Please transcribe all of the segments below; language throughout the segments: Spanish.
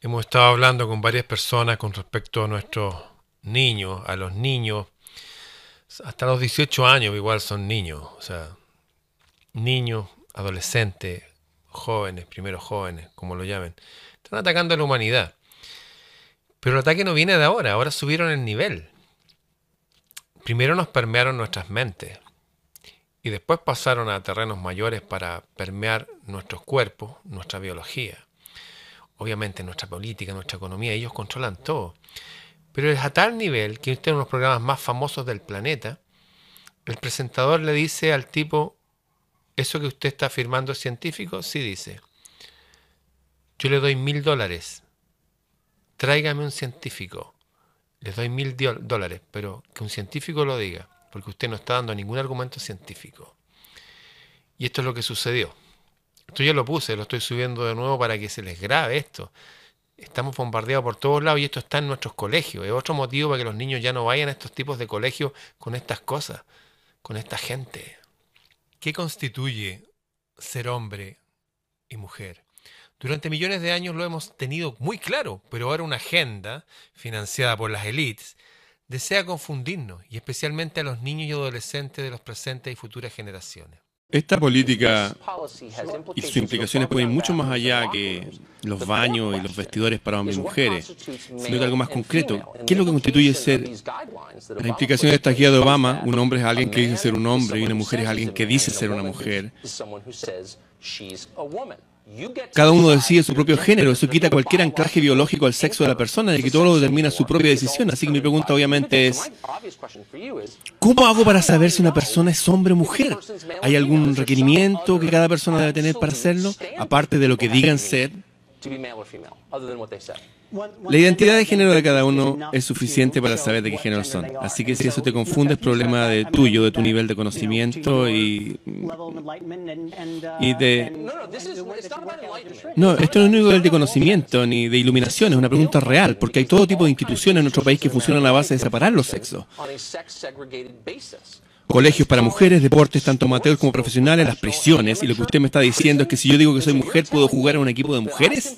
Hemos estado hablando con varias personas con respecto a nuestros niños, a los niños, hasta los 18 años igual son niños, o sea, niños, adolescentes, jóvenes, primeros jóvenes, como lo llamen, están atacando a la humanidad. Pero el ataque no viene de ahora, ahora subieron el nivel. Primero nos permearon nuestras mentes y después pasaron a terrenos mayores para permear nuestros cuerpos, nuestra biología obviamente nuestra política, nuestra economía, ellos controlan todo. Pero es a tal nivel que usted en uno de los programas más famosos del planeta, el presentador le dice al tipo, ¿eso que usted está afirmando es científico? Sí, dice. Yo le doy mil dólares. Tráigame un científico. Le doy mil dólares, pero que un científico lo diga, porque usted no está dando ningún argumento científico. Y esto es lo que sucedió. Esto ya lo puse, lo estoy subiendo de nuevo para que se les grabe esto. Estamos bombardeados por todos lados y esto está en nuestros colegios. Es otro motivo para que los niños ya no vayan a estos tipos de colegios con estas cosas, con esta gente. ¿Qué constituye ser hombre y mujer? Durante millones de años lo hemos tenido muy claro, pero ahora una agenda financiada por las élites desea confundirnos, y especialmente a los niños y adolescentes de las presentes y futuras generaciones. Esta política y sus implicaciones pueden ir mucho más allá que los baños y los vestidores para hombres y mujeres, sino que algo más concreto. ¿Qué es lo que constituye ser? La implicación de esta guía de Obama, un hombre es alguien que dice ser un hombre y una mujer es alguien que dice ser una mujer. Cada uno decide su propio género, eso quita cualquier anclaje biológico al sexo de la persona, y que todo lo determina su propia decisión. Así que mi pregunta obviamente es, ¿cómo hago para saber si una persona es hombre o mujer? ¿Hay algún requerimiento que cada persona debe tener para hacerlo, aparte de lo que digan ser? La identidad de género de cada uno es suficiente para saber de qué género son. Así que si eso te confunde es problema de tuyo, de tu nivel de conocimiento y, y de... No, esto no es un nivel de conocimiento ni de iluminación, es una pregunta real, porque hay todo tipo de instituciones en nuestro país que funcionan a base de separar los sexos colegios para mujeres, deportes tanto amateurs como profesionales, las prisiones. Y lo que usted me está diciendo es que si yo digo que soy mujer, ¿puedo jugar a un equipo de mujeres?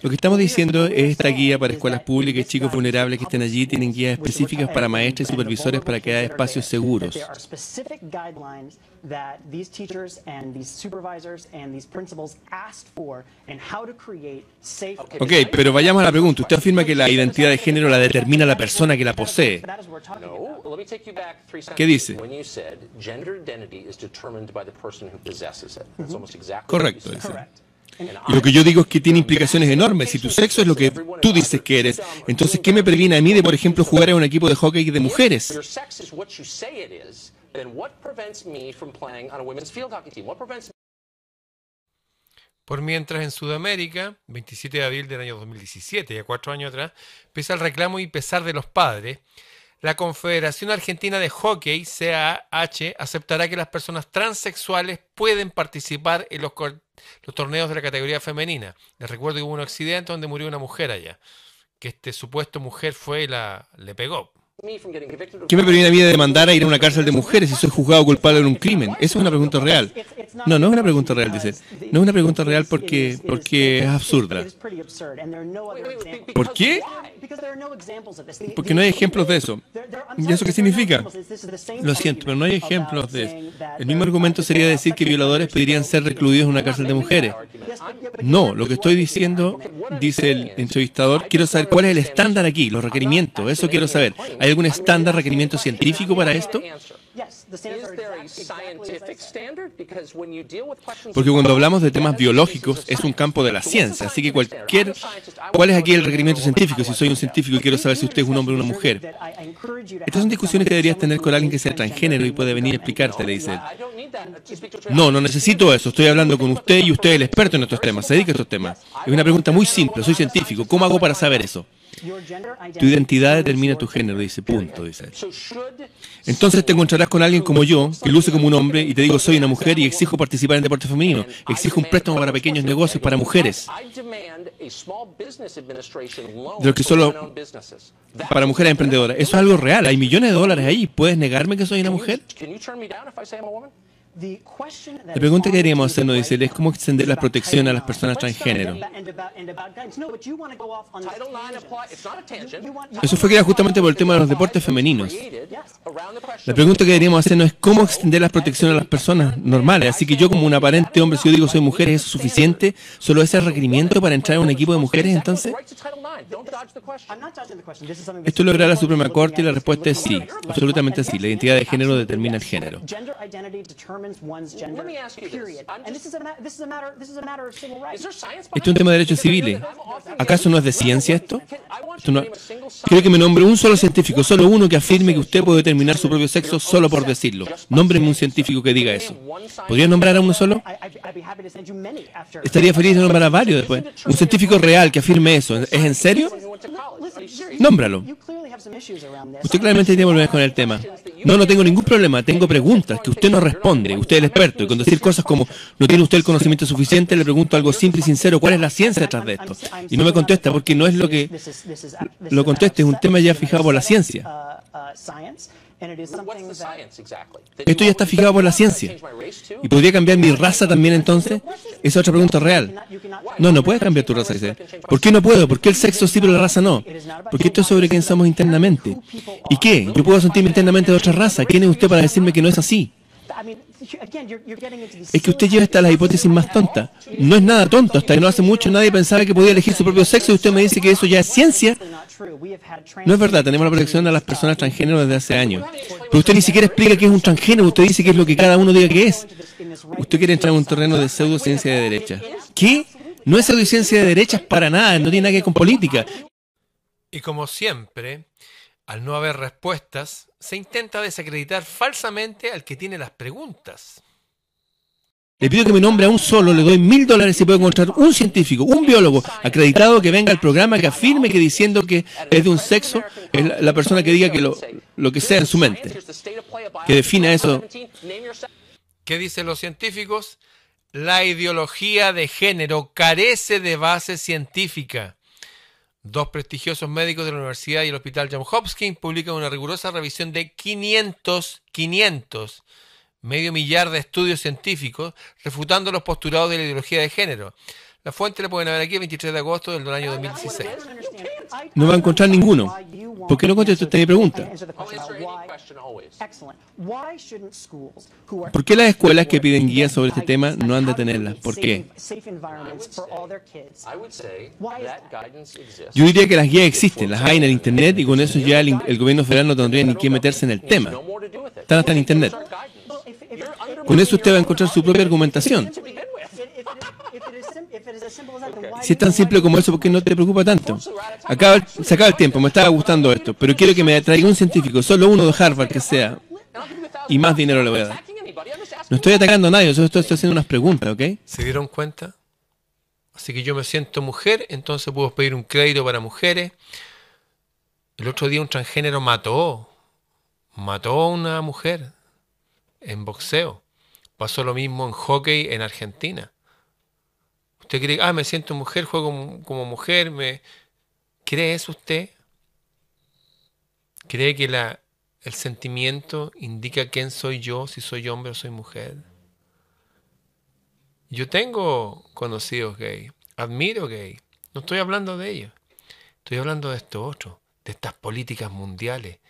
Lo que estamos diciendo es esta guía para escuelas públicas y chicos vulnerables que estén allí tienen guías específicas para maestros y supervisores para crear espacios seguros. Ok, pero vayamos a la pregunta. Usted afirma que la identidad de género la determina la persona que la posee. ¿Qué dice? Correcto, dice. Y lo que yo digo es que tiene implicaciones enormes. Si tu sexo es lo que tú dices que eres, entonces ¿qué me previene a mí de, por ejemplo, jugar a un equipo de hockey de mujeres? Por mientras en Sudamérica, 27 de abril del año 2017, ya cuatro años atrás, pese al reclamo y pesar de los padres, la Confederación Argentina de Hockey, CAH, aceptará que las personas transexuales pueden participar en los, los torneos de la categoría femenina. Les recuerdo que hubo un accidente donde murió una mujer allá, que este supuesto mujer fue la, le pegó. ¿Qué me previene a mí de demandar a ir a una cárcel de mujeres si soy juzgado culpable de un crimen? Eso es una pregunta real. No, no es una pregunta real, dice. No es una pregunta real porque, porque es absurda. ¿Por qué? Porque no hay ejemplos de eso. ¿Y eso qué significa? Lo siento, pero no hay ejemplos de eso. El mismo argumento sería decir que violadores podrían ser recluidos en una cárcel de mujeres. No, lo que estoy diciendo, dice el entrevistador, quiero saber cuál es el estándar aquí, los requerimientos, eso quiero saber. ¿Hay algún estándar, requerimiento científico para esto? Porque cuando hablamos de temas biológicos es un campo de la ciencia, así que cualquier... ¿Cuál es aquí el requerimiento científico? Si soy un científico y quiero saber si usted es un hombre o una mujer. Estas son discusiones que deberías tener con alguien que sea transgénero y puede venir a explicarte, le dice. No, no necesito eso. Estoy hablando con usted y usted es el experto en estos temas. Se dedica a estos temas. Es una pregunta muy simple. Soy científico. ¿Cómo hago para saber eso? Tu identidad determina tu género, dice, punto, dice. Entonces te encontrarás con alguien como yo, que luce como un hombre, y te digo, soy una mujer y exijo participar en deporte femenino. Exijo un préstamo para pequeños negocios para mujeres. De lo que solo para mujeres emprendedoras. Eso es algo real. Hay millones de dólares ahí. ¿Puedes negarme que soy una mujer? La pregunta que deberíamos hacernos, dice, es cómo extender la protección a las personas transgénero. Eso fue creado justamente por el tema de los deportes femeninos. La pregunta que deberíamos hacernos es cómo extender la protección a las personas normales. Así que yo como un aparente hombre, si yo digo soy mujer, ¿es suficiente? ¿Solo ese requerimiento para entrar en un equipo de mujeres entonces? Esto lo hará la Suprema Corte y la respuesta es sí, absolutamente sí. La identidad de género determina el género. Esto es un tema de derechos civiles. ¿Acaso no es de ciencia esto? Quiero que me nombre un solo científico, solo uno que afirme que usted puede determinar su propio sexo solo por decirlo. Nómbreme un científico que diga eso. ¿Podría nombrar a uno solo? Estaría feliz de nombrar a varios después. Un científico real que afirme eso. ¿Es en serio? Nómbralo. Usted claramente tiene problemas con el tema. No, no tengo ningún problema. Tengo preguntas que usted no responde. Usted es el experto. Y con decir cosas como, no tiene usted el conocimiento suficiente, le pregunto algo simple y sincero. ¿Cuál es la ciencia detrás de esto? Y no me contesta porque no es lo que lo conteste. Es un tema ya fijado por la ciencia. Esto ya está fijado por la ciencia. ¿Y podría cambiar mi raza también entonces? Esa es otra pregunta real. No, no puedes cambiar tu raza, dice. ¿Por qué no puedo? ¿Por qué el sexo sí pero la raza no? Porque esto es sobre quién somos internamente. ¿Y qué? Yo puedo sentirme internamente de otra raza. ¿Quién es usted para decirme que no es así? Es que usted lleva hasta la hipótesis más tonta. No es nada tonto. Hasta que no hace mucho nadie pensaba que podía elegir su propio sexo y usted me dice que eso ya es ciencia. No es verdad, tenemos la protección a las personas transgénero desde hace años. Pero usted ni siquiera explica qué es un transgénero, usted dice que es lo que cada uno diga que es. Usted quiere entrar en un terreno de pseudociencia de derecha. ¿Qué? No es pseudociencia de derechas para nada, no tiene nada que ver con política. Y como siempre, al no haber respuestas, se intenta desacreditar falsamente al que tiene las preguntas. Le pido que me nombre a un solo, le doy mil dólares si puedo encontrar un científico, un biólogo acreditado que venga al programa que afirme que diciendo que es de un sexo es la persona que diga que lo, lo que sea en su mente, que defina eso. ¿Qué dicen los científicos? La ideología de género carece de base científica. Dos prestigiosos médicos de la Universidad y el Hospital Johns Hopkins publican una rigurosa revisión de 500, 500, medio millar de estudios científicos refutando los postulados de la ideología de género. La fuente la pueden ver aquí el 23 de agosto del año 2016. No va a encontrar ninguno. ¿Por qué no contesta esta mi pregunta? ¿Por qué las escuelas que piden guías sobre este tema no han de tenerlas? ¿Por qué? Yo diría que las guías existen, las hay en el Internet y con eso ya el, el gobierno federal no tendría ni que meterse en el tema. Están hasta en Internet. Con eso usted va a encontrar su propia argumentación. Si es tan simple como eso, ¿por qué no te preocupa tanto? Acaba, se acaba el tiempo, me estaba gustando esto, pero quiero que me traiga un científico, solo uno de Harvard que sea, y más dinero le voy a dar. No estoy atacando a nadie, solo estoy, estoy haciendo unas preguntas, ¿ok? ¿Se dieron cuenta? Así que yo me siento mujer, entonces puedo pedir un crédito para mujeres. El otro día un transgénero mató, mató a una mujer en boxeo. Pasó lo mismo en hockey en Argentina. Usted cree, ah, me siento mujer, juego como, mujer, me... ¿Cree eso usted? ¿Cree que la, el sentimiento indica quién soy yo, si soy hombre o soy mujer? Yo tengo conocidos gay, admiro gay, no estoy hablando de ellos, estoy hablando de esto otro, de estas políticas mundiales,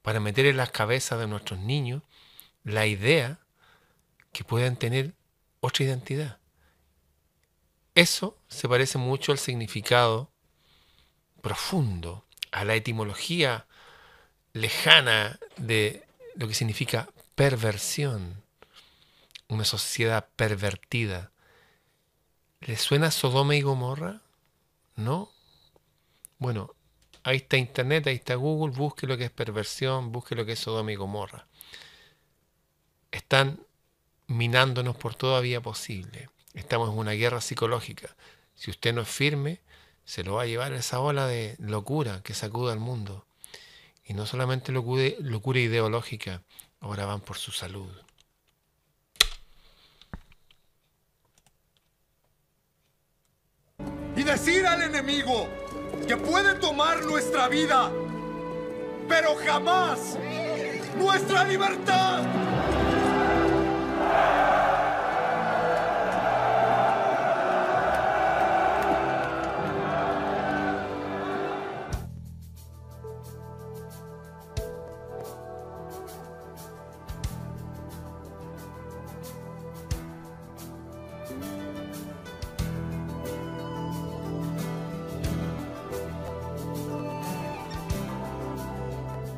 para meter en las cabezas de nuestros niños la idea que puedan tener otra identidad. Eso se parece mucho al significado profundo, a la etimología lejana de lo que significa perversión, una sociedad pervertida. ¿Le suena Sodoma y Gomorra? ¿No? Bueno, ahí está Internet, ahí está Google, busque lo que es perversión, busque lo que es Sodoma y Gomorra. Están minándonos por toda vía posible. Estamos en una guerra psicológica. Si usted no es firme, se lo va a llevar esa ola de locura que sacuda al mundo. Y no solamente locura, locura ideológica, ahora van por su salud. Y decir al enemigo que puede tomar nuestra vida, pero jamás nuestra libertad.